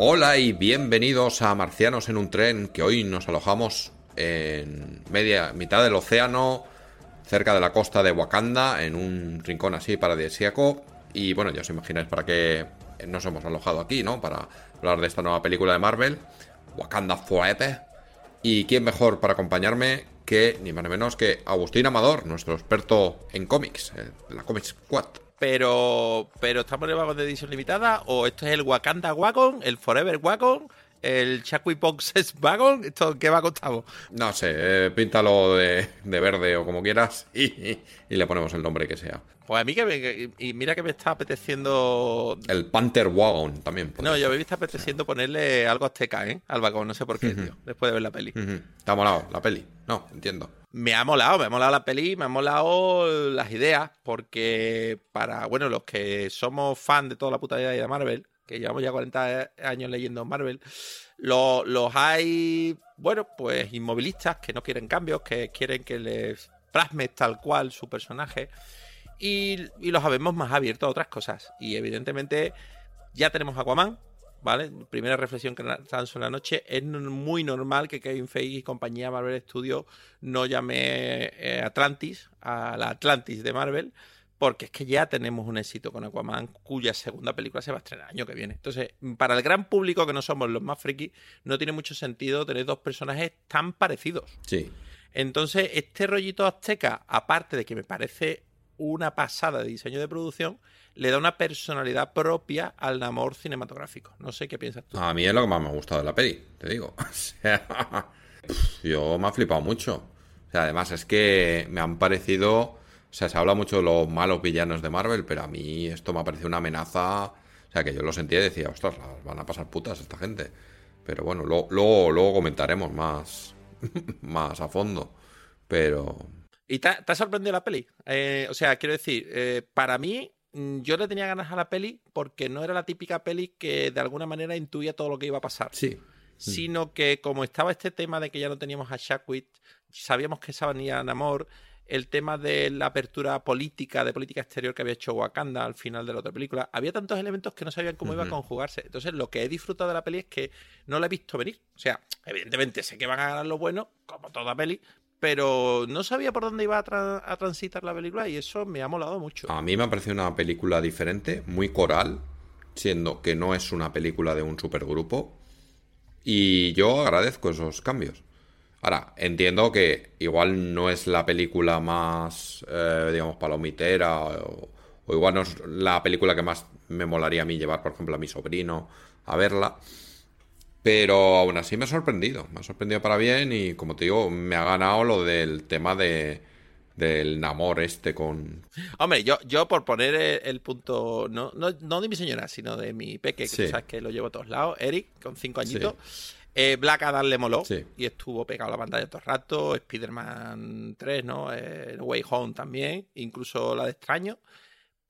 Hola y bienvenidos a Marcianos en un tren, que hoy nos alojamos en media mitad del océano, cerca de la costa de Wakanda, en un rincón así paradisíaco. Y bueno, ya os imagináis para qué nos hemos alojado aquí, ¿no? Para hablar de esta nueva película de Marvel, Wakanda Forever. Y quién mejor para acompañarme que ni más ni menos que Agustín Amador, nuestro experto en cómics, eh, de la Comics Squad. Pero pero estamos en el de edición limitada o esto es el Wakanda Wagon, el Forever Wagon, el Chakwi Boxes Wagon, esto qué wagon estamos. No sé, eh, píntalo de, de verde o como quieras y, y le ponemos el nombre que sea. Pues a mí que me, que- y mira que me está apeteciendo El Panther Wagon también. no, yo me está apeteciendo ponerle algo azteca, ¿eh? Al vagón, no sé por qué, tío, después de ver la peli. Ujú. ¿Te ha molado la peli? No, entiendo. Me ha molado, me ha molado la peli, me ha molado las ideas, porque para, bueno, los que somos fan de toda la puta vida de Marvel, que llevamos ya 40 años leyendo Marvel, lo- los hay, bueno, pues inmovilistas que no quieren cambios, que quieren que les plasme tal cual su personaje, y, y los habemos más abiertos a otras cosas. Y evidentemente ya tenemos Aquaman, ¿vale? Primera reflexión que lanzo en la noche. Es muy normal que Kevin Feige y compañía Marvel Studios no llame eh, Atlantis a la Atlantis de Marvel. Porque es que ya tenemos un éxito con Aquaman, cuya segunda película se va a estrenar el año que viene. Entonces, para el gran público que no somos los más frikis, no tiene mucho sentido tener dos personajes tan parecidos. Sí. Entonces, este rollito azteca, aparte de que me parece una pasada de diseño de producción, le da una personalidad propia al Namor cinematográfico. No sé qué piensas tú. A mí es lo que más me ha gustado de la peli, te digo. O sea, yo me ha flipado mucho. O sea, además es que me han parecido... O sea, se habla mucho de los malos villanos de Marvel, pero a mí esto me ha parecido una amenaza... O sea, que yo lo sentía y decía, ostras, las van a pasar putas esta gente. Pero bueno, lo- luego, luego comentaremos más, más a fondo. Pero... ¿Y te, ha- te ha sorprendido la peli? Eh, o sea, quiero decir, eh, para mí, yo le tenía ganas a la peli porque no era la típica peli que de alguna manera intuía todo lo que iba a pasar. Sí. sino que como estaba este tema de que ya no teníamos a Shackwit, sabíamos que esa venía Namor, el tema de la apertura política, de política exterior que había hecho Wakanda al final de la otra película, había tantos elementos que no sabían cómo iba a conjugarse. Entonces, lo que he disfrutado de la peli es que no la he visto venir. O sea, evidentemente sé que van a ganar lo bueno, como toda peli, pero no sabía por dónde iba a, a transitar la película y eso me ha molado mucho. A mí me ha parecido una película diferente, muy coral, siendo que no es una película de un supergrupo. Y yo agradezco esos cambios. Ahora, entiendo que igual no es la película más, eh, digamos, palomitera, o, o igual no es la película que más me molaría a mí llevar, por ejemplo, a mi sobrino a verla. Pero aún así me ha sorprendido, me ha sorprendido para bien y como te digo, me ha ganado lo del tema de, del Namor este con, Hombre, yo, yo por poner el, el punto, no, no, no de mi señora, sino de mi peque, que Sí. tú sabes que lo llevo a todos lados, Eric, con cinco añitos. Eh, Black Adam le moló Sí. y estuvo pegado a la pantalla todo el rato. Spider-Man 3, ¿no? Eh, Way Home también, incluso la de Extraño.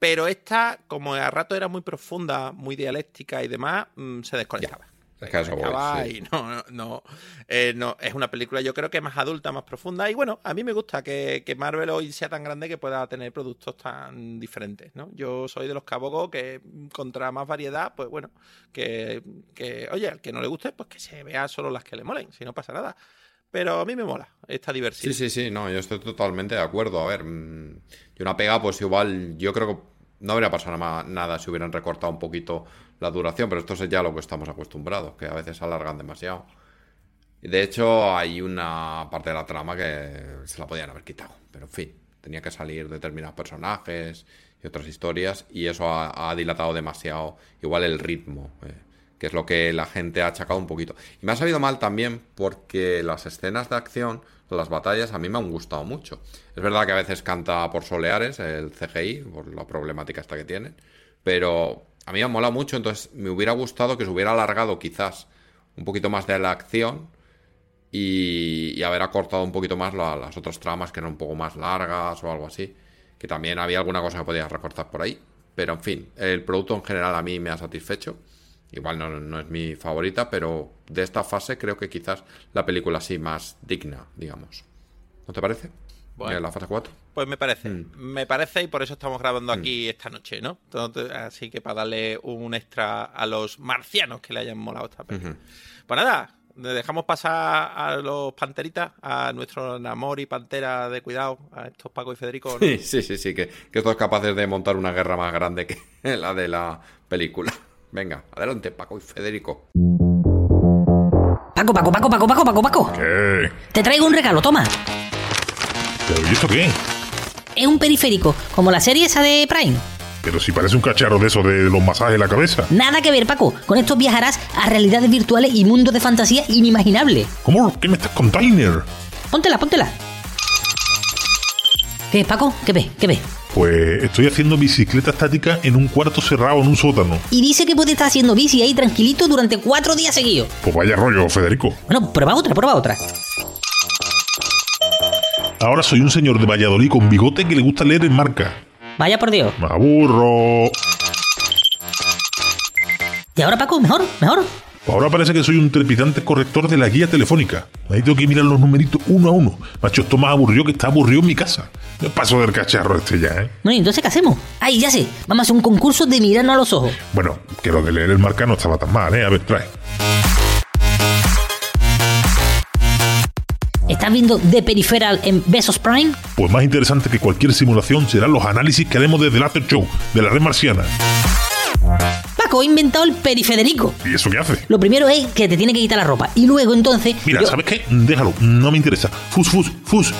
Pero esta, como a rato era muy profunda, muy dialéctica y demás, mm, se desconectaba. Es que acaba sí. y no, no, no, eh, no, es una película yo creo que más adulta, más profunda y bueno, a mí me gusta que, que Marvel hoy sea tan grande que pueda tener productos tan diferentes, ¿no? Yo soy de los que abogo que contra más variedad, pues bueno, que, que oye, al que no le guste, pues que se vea solo las que le molen, si no pasa nada. Pero a mí me mola esta diversidad. Sí, sí, sí, no, yo estoy totalmente de acuerdo. A ver, mm, y una pega, pues igual, yo creo que no habría pasado nada si hubieran recortado un poquito la duración, pero esto es ya lo que estamos acostumbrados, que a veces alargan demasiado. De hecho, hay una parte de la trama que se la podían haber quitado, pero en fin, tenía que salir determinados personajes y otras historias, y eso ha, ha dilatado demasiado, igual el ritmo. eh, que es lo que la gente ha achacado un poquito. Y me ha sabido mal también porque las escenas de acción, las batallas, a mí me han gustado mucho. Es verdad que a veces canta por soleares el CGI, por la problemática esta que tienen, pero a mí me ha mucho, entonces me hubiera gustado que se hubiera alargado quizás un poquito más de la acción y, haber acortado un poquito más la- las otras tramas que eran un poco más largas o algo así. Que también había alguna cosa que podía recortar por ahí. Pero en fin, el producto en general a mí me ha satisfecho. Igual no, no es mi favorita, pero de esta fase creo que quizás la película sí más digna, digamos. ¿No te parece? Bueno. La fase 4. Pues me parece, Mm. me parece y por eso estamos grabando aquí esta noche, ¿no? Entonces, así que para darle un extra a los marcianos que le hayan molado esta película. Pues nada, le dejamos pasar a los panteritas, a nuestro amor y pantera de cuidado, a estos Paco y Federico. ¿no? Sí, sí, sí, sí, que, que estos capaces de montar una guerra más grande que la de la película. Venga, adelante, Paco y Federico. Paco, Paco, Paco, Paco, Paco, Paco, Paco. ¿Qué? Te traigo un regalo, toma. ¿Pero y esto qué? Es un periférico, como la serie esa de Prime. Pero si parece un cacharro de eso de los masajes en la cabeza. Nada que ver, Paco. Con esto viajarás a realidades virtuales y mundos de fantasía inimaginables. ¿Cómo? ¿Qué me estás contando? Póntela, póntela. ¿Qué, Paco? ¿Qué ves? ¿Qué ves? Pues estoy haciendo bicicleta estática en un cuarto cerrado en un sótano. Y dice que puede estar haciendo bici ahí tranquilito durante cuatro días seguidos. Pues vaya rollo, Federico. Bueno, prueba otra, prueba otra. Ahora soy un señor de Valladolid con bigote que le gusta leer en marca. Vaya por Dios. Me aburro. ¿Y ahora, Paco? ¿Mejor? ¿Mejor? Ahora parece que soy un trepidante corrector de la guía telefónica. Ahí tengo que mirar los numeritos uno a uno. Macho, esto más aburrido que está aburrido en mi casa. Me paso del cacharro este ya, ¿eh? Bueno, ¿y entonces qué hacemos? Ay, ya sé. Vamos a hacer un concurso de mirarnos a los ojos. Bueno, que lo de leer el marca no estaba tan mal, ¿eh? A ver, trae. ¿Estás viendo The Peripheral en Besos Prime? Pues más interesante que cualquier simulación serán los análisis que haremos desde el After Show, de la red marciana. Paco, he inventado el perifederico. ¿Y eso qué hace? Lo primero es que te tiene que quitar la ropa. Y luego, entonces. Mira, yo- ¿sabes qué? Déjalo, no me interesa. Fus, fus, fus.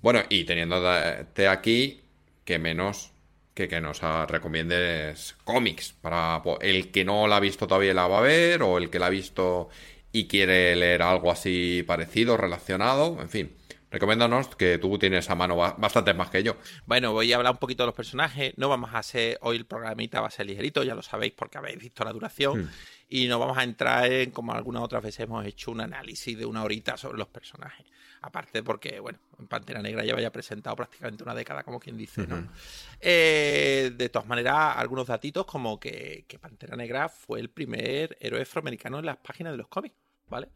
Bueno, y teniéndote aquí, que menos que que nos ah, recomiendes cómics. Para el que no la ha visto todavía la va a ver, o el que la ha visto y quiere leer algo así parecido, relacionado, en fin. Recomiéndanos que tú tienes a mano ba- bastante más que yo. Bueno, voy a hablar un poquito de los personajes. No vamos a hacer hoy el programita, va a ser ligerito, ya lo sabéis porque habéis visto la duración. Y no vamos a entrar en, como algunas otras veces hemos hecho, un análisis de una horita sobre los personajes. Aparte porque, bueno, en Pantera Negra ya había presentado prácticamente una década, como quien dice, ¿no? Eh, de todas maneras, algunos datitos como que, que Pantera Negra fue el primer héroe afroamericano en las páginas de los cómics, ¿vale?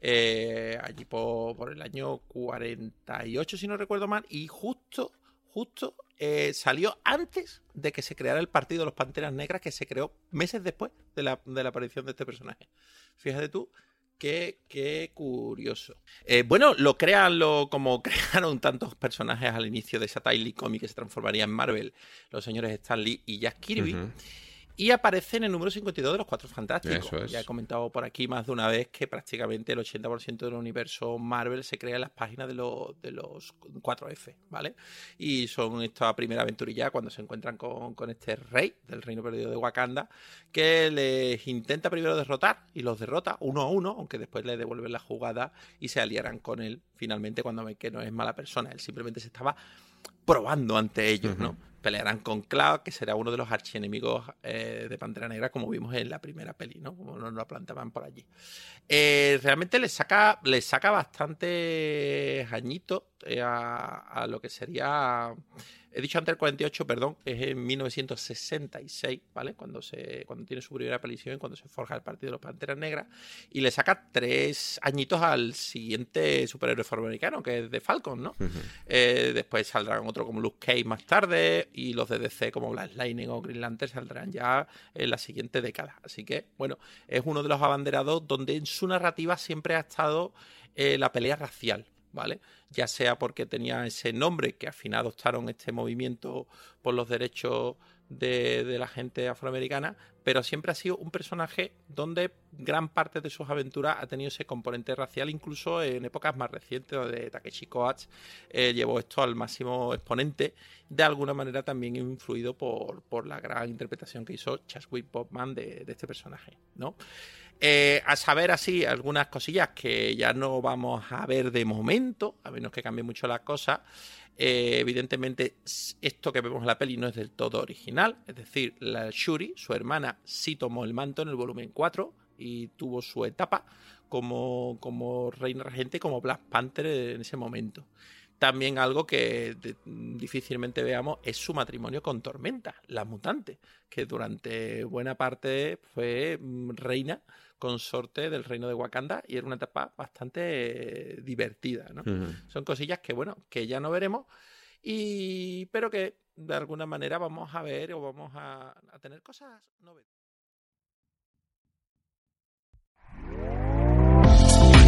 Eh, allí por, por el año 48, si no recuerdo mal, y justo, justo eh, salió antes de que se creara el partido de los Panteras Negras, que se creó meses después de la, de la aparición de este personaje. Fíjate tú. Qué, qué curioso. Eh, bueno, lo crean lo, como crearon tantos personajes al inicio de esa Tiley Comic que se transformaría en Marvel, los señores Stan Lee y Jack Kirby. Y aparece en el número 52 de los Cuatro Fantásticos. Eso es. Ya he comentado por aquí más de una vez que prácticamente el 80% del universo Marvel se crea en las páginas de, los de los 4F, ¿vale? Y son esta primera aventurilla cuando se encuentran con, con este rey del reino perdido de Wakanda, que les intenta primero derrotar y los derrota uno a uno, aunque después le devuelven la jugada y se aliarán con él finalmente cuando ven que no es mala persona. Él simplemente se estaba probando ante ellos, ¿no? Pelearán con Cloud, que será uno de los archienemigos eh, de Pantera Negra, como vimos en la primera peli, ¿no? Como nos lo planteaban por allí. Eh, realmente le saca, le saca bastante añito eh, a, a lo que sería he dicho antes el 48, perdón, es en 1966, ¿vale? Cuando se cuando tiene su primera aparición y cuando se forja el Partido de los Panteras Negras y le saca tres añitos al siguiente superhéroe afroamericano, que es de Falcon, ¿no? Eh, después saldrán otro como Luke Cage más tarde y los de DC como Black Lightning o Green Lantern saldrán ya en la siguiente década. Así que, bueno, es uno de los abanderados donde en su narrativa siempre ha estado eh, la pelea racial, ¿vale? Ya sea porque tenía ese nombre que al final adoptaron este movimiento por los derechos de, de, la gente afroamericana, pero siempre ha sido un personaje donde gran parte de sus aventuras ha tenido ese componente racial, incluso en épocas más recientes, donde Takeshi Koats eh, llevó esto al máximo exponente, de alguna manera también influido por, por la gran interpretación que hizo Chadwick Boseman de, de este personaje, ¿no? Eh, a saber así algunas cosillas que ya no vamos a ver de momento, a menos que cambie mucho las cosas. Eh, evidentemente, esto que vemos en la peli no es del todo original. Es decir, la Shuri, su hermana, sí tomó el manto en el volumen 4 y tuvo su etapa como, como reina regente, como Black Panther en ese momento. También algo que difícilmente veamos es su matrimonio con Tormenta, la mutante, que durante buena parte fue reina consorte del reino de Wakanda y era una etapa bastante divertida, ¿no? Uh -huh. Son cosillas que, bueno, que ya no veremos, y pero que de alguna manera vamos a ver o vamos a, a tener cosas novedosas.